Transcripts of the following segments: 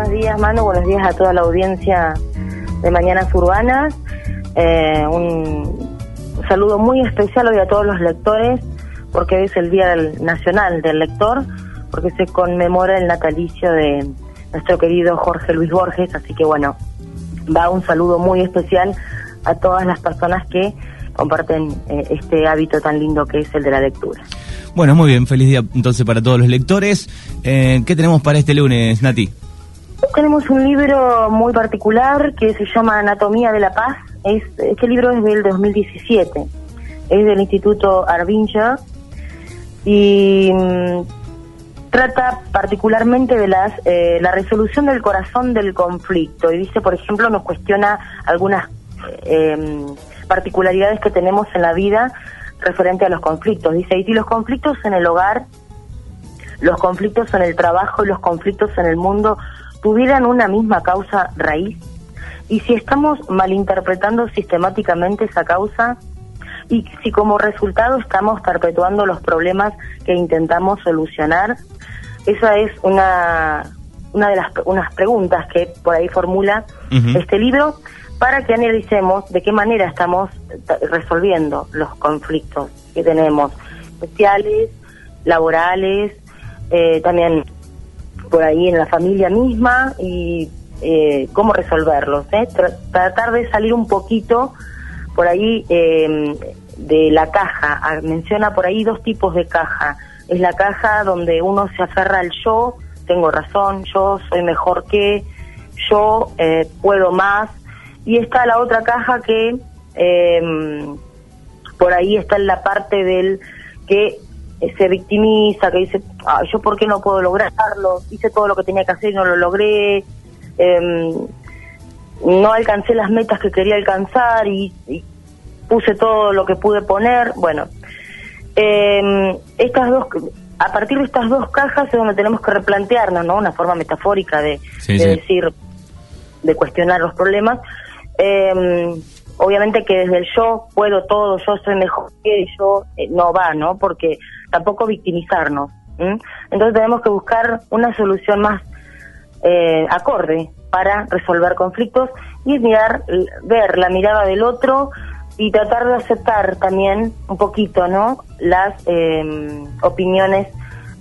buenos días Manu, buenos días a toda la audiencia de Mañanas Urbanas. Eh, un saludo muy especial hoy a todos los lectores, porque hoy es el Día Nacional del Lector, porque se conmemora el natalicio de nuestro querido Jorge Luis Borges, así que bueno, va un saludo muy especial a todas las personas que comparten eh, este hábito tan lindo que es el de la lectura. Bueno, muy bien, feliz día entonces para todos los lectores. Eh, ¿Qué tenemos para este lunes, Nati? Tenemos un libro muy particular que se llama Anatomía de la Paz. Es, este libro es del 2017, es del Instituto Arvinja y mm, trata particularmente de las, eh, la resolución del corazón del conflicto. Y dice, por ejemplo, nos cuestiona algunas eh, particularidades que tenemos en la vida referente a los conflictos. Dice, y los conflictos en el hogar, los conflictos en el trabajo y los conflictos en el mundo tuvieran una misma causa raíz, y si estamos malinterpretando sistemáticamente esa causa, y si como resultado estamos perpetuando los problemas que intentamos solucionar, esa es una, una de las unas preguntas que por ahí formula este libro para que analicemos de qué manera estamos resolviendo los conflictos que tenemos, sociales, laborales, eh, también por ahí en la familia misma y eh, cómo resolverlos. ¿eh? tratar de salir un poquito por ahí em, de la caja. Ah, menciona por ahí dos tipos de caja. Es la caja donde uno se aferra al yo, tengo razón, yo soy mejor que, yo puedo más, y está la otra caja que em, por ahí está en la parte del que se victimiza, que dice, yo por qué no puedo lograrlo, hice todo lo que tenía que hacer y no lo logré, em, no alcancé las metas que quería alcanzar y, puse todo lo que pude poner, bueno, em, estas dos, a partir de estas dos cajas es donde tenemos que replantearnos, ¿no? Una forma metafórica de, decir, de cuestionar los problemas, eh, obviamente que desde el yo puedo todo, yo soy mejor que yo, eh, no va, ¿no? Porque tampoco victimizarnos. Entonces tenemos que buscar una solución más eh, acorde para resolver conflictos y mirar, ver la mirada del otro y tratar de aceptar también un poquito, ¿no? Las em, opiniones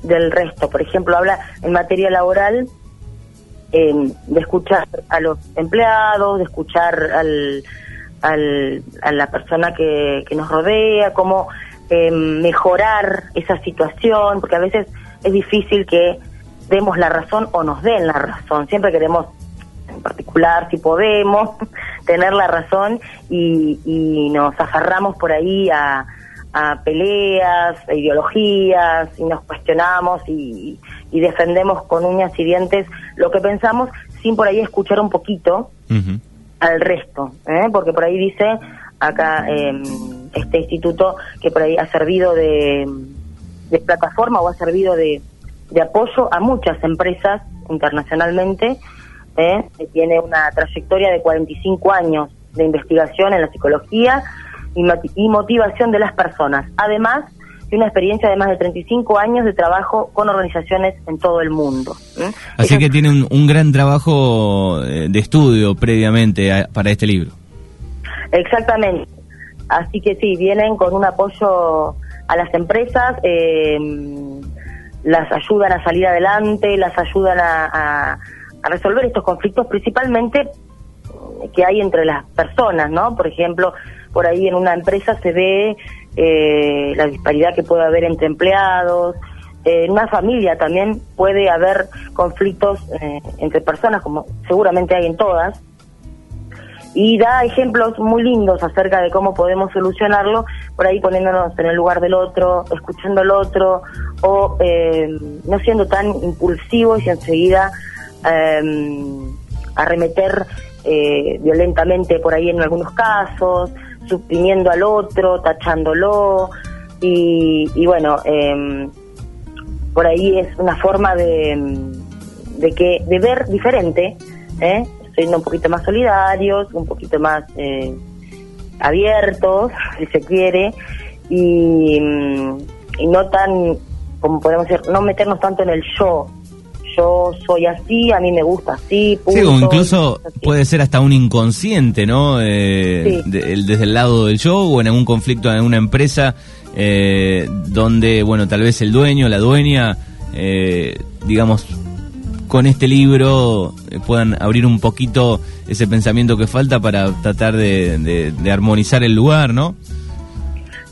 del resto. Por ejemplo, habla en materia laboral eh, de escuchar a los empleados, de escuchar al, a la persona que, nos rodea, cómo eh, mejorar esa situación, porque a veces es difícil que demos la razón o nos den la razón. Siempre queremos, en particular, si podemos, tener la razón y, y nos aferramos por ahí a, a peleas, a ideologías y nos cuestionamos y, y defendemos con uñas y dientes lo que pensamos sin por ahí escuchar un poquito al resto, ¿eh? porque por ahí dice acá em, este instituto que por ahí ha servido de, plataforma o ha servido de, apoyo a muchas empresas internacionalmente, ¿eh? que tiene una trayectoria de 45 años de investigación en la psicología y, y motivación de las personas. Además, y una experiencia de más de 35 años de trabajo con organizaciones en todo el mundo. Así que tiene un, gran trabajo eh, de estudio previamente para este libro. Exactamente. Así que sí, vienen con un apoyo a las empresas, eh, las ayudan a salir adelante, las ayudan a, resolver estos conflictos, principalmente que hay entre las personas, ¿no? Por ejemplo, por ahí en una empresa se ve eh, la disparidad que puede haber entre empleados. Eh, en una familia también puede haber conflictos eh, entre personas, como seguramente hay en todas. Y da ejemplos muy lindos acerca de cómo podemos solucionarlo, por ahí poniéndonos en el lugar del otro, escuchando al otro, o no siendo tan impulsivos y enseguida arremeter violentamente por ahí en algunos casos, suprimiendo al otro, tachándolo, y, bueno, em, por ahí es una forma de, de, que, de ver diferente, ¿eh? Siendo un poquito más solidarios, un poquito más eh, abiertos, si se quiere, y, y no tan, como podemos decir, no meternos tanto en el yo, yo soy así, a mí me gusta así. sí, o incluso puede ser hasta un inconsciente, ¿no? Eh, desde el lado del show o en algún conflicto en una empresa eh, donde, bueno, tal vez el dueño, la dueña, eh, digamos, con este libro eh, puedan abrir un poquito ese pensamiento que falta para tratar de, armonizar el lugar, ¿no?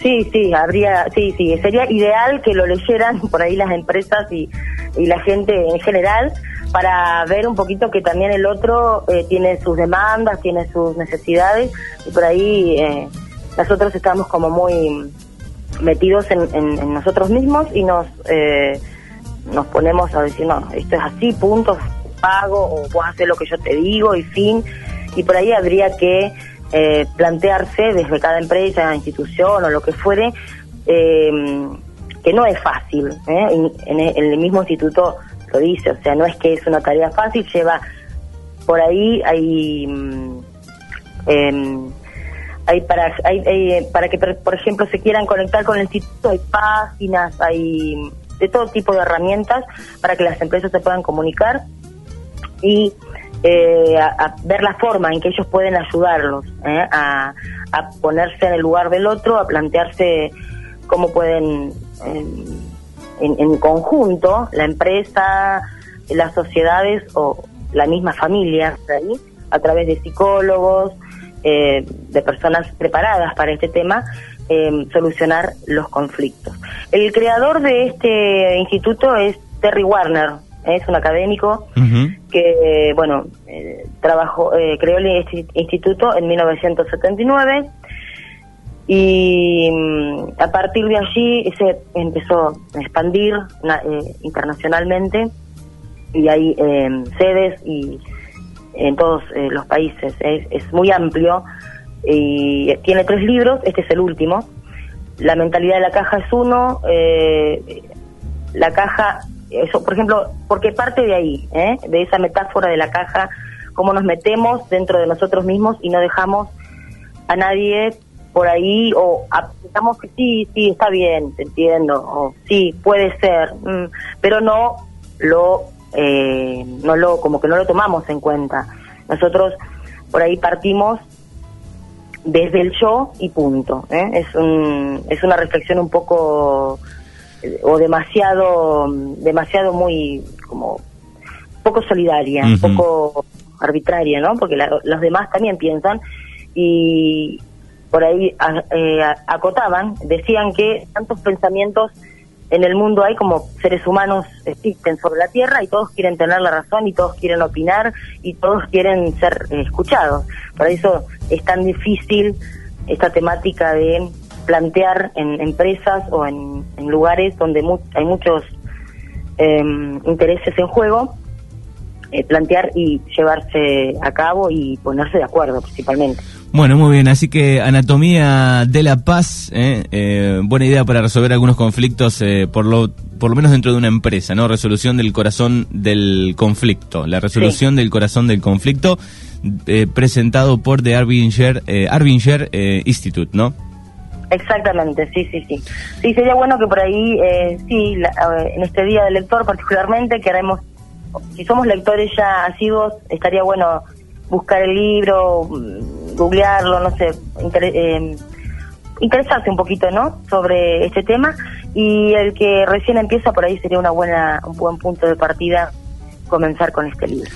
Sí, sí, habría, sí, sí, sería ideal que lo leyeran por ahí las empresas y, la gente en general para ver un poquito que también el otro tiene sus demandas, tiene sus necesidades y por ahí nosotros estamos como muy metidos en, nosotros mismos y nos eh, nos ponemos a decir, no, esto es así, punto, pago, o vos haces lo que yo te digo y fin. Y por ahí habría que eh, plantearse desde cada empresa, institución o lo que fuere, eh, que no es fácil. En, en, el mismo instituto lo dice, o sea, no es que es una tarea fácil, lleva por ahí hay... Mm, em, hay para hay, para que por ejemplo se quieran conectar con el instituto hay páginas hay de todo tipo de herramientas para que las empresas se puedan comunicar y eh, ver la forma en que ellos pueden ayudarlos ¿eh? a, ponerse en el lugar del otro a plantearse cómo pueden en, conjunto la empresa las sociedades o la misma familia ahí a través de psicólogos eh, de personas preparadas para este tema, eh, solucionar los conflictos. El creador de este instituto es Terry Warner, es un académico que, bueno, eh, trabajó, creó este instituto en 1979 y mm, a partir de allí se empezó a expandir internacionalmente y hay sedes y en todos eh, los países. Es, muy amplio y tiene tres libros, este es el último. La mentalidad de la caja es uno, eh, la caja, eso, por ejemplo, porque parte de ahí, ¿eh? de esa metáfora de la caja, cómo nos metemos dentro de nosotros mismos y no dejamos a nadie por ahí o pensamos que sí, sí, está bien, te entiendo, o sí, puede ser, mm, pero no lo eh, no lo como que no lo tomamos en cuenta. Nosotros por ahí partimos desde el yo y punto. ¿eh? Es, un, es una reflexión un poco o demasiado demasiado muy como poco solidaria, un poco arbitraria, ¿no? Porque los demás también piensan y por ahí eh, acotaban, decían que tantos pensamientos en el mundo hay como seres humanos existen sobre la Tierra y todos quieren tener la razón y todos quieren opinar y todos quieren ser escuchados. Por eso es tan difícil esta temática de plantear en empresas o en, lugares donde hay muchos em, intereses en juego, eh, plantear y llevarse a cabo y ponerse de acuerdo principalmente. Bueno, muy bien, así que anatomía de la paz, ¿eh? Eh, buena idea para resolver algunos conflictos, eh, por, lo, por lo menos dentro de una empresa, ¿no? Resolución del corazón del conflicto, la resolución del corazón del conflicto, presentado por The Arbinger, Arbinger Institute, ¿no? Exactamente, sí, sí, sí. Sí, sería bueno que por ahí, sí, en este día del lector particularmente, que haremos, si somos lectores ya asiduos, estaría bueno buscar el libro, googlearlo, no sé, eh, interesarse un poquito, ¿no? Sobre este tema y el que recién empieza por ahí sería una buena, un buen punto de partida comenzar con este libro.